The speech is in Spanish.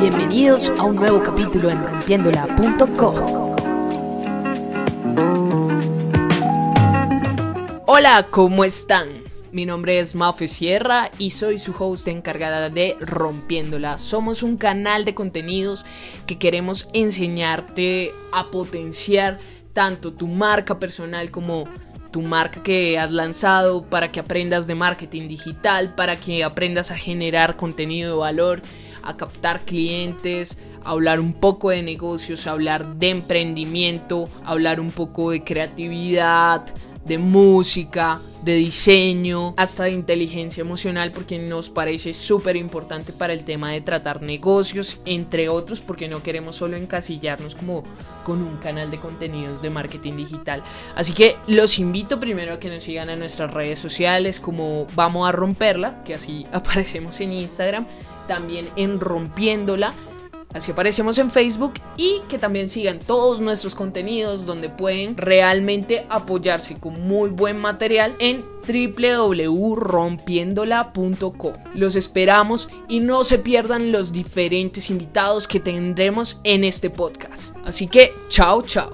Bienvenidos a un nuevo capítulo en rompiéndola.co. Hola, ¿cómo están? Mi nombre es Mafe Sierra y soy su host encargada de Rompiéndola. Somos un canal de contenidos que queremos enseñarte a potenciar tanto tu marca personal como tu marca que has lanzado para que aprendas de marketing digital, para que aprendas a generar contenido de valor, a captar clientes, hablar un poco de negocios, hablar de emprendimiento, hablar un poco de creatividad, de música, de diseño, hasta de inteligencia emocional, porque nos parece súper importante para el tema de tratar negocios, entre otros, porque no queremos solo encasillarnos como con un canal de contenidos de marketing digital. Así que los invito primero a que nos sigan en nuestras redes sociales, como Vamos a Romperla, que así aparecemos en Instagram, también en Rompiéndola Así aparecemos en Facebook y que también sigan todos nuestros contenidos donde pueden realmente apoyarse con muy buen material en www.rompiendola.co. Los esperamos y no se pierdan los diferentes invitados que tendremos en este podcast. Así que chao, chao.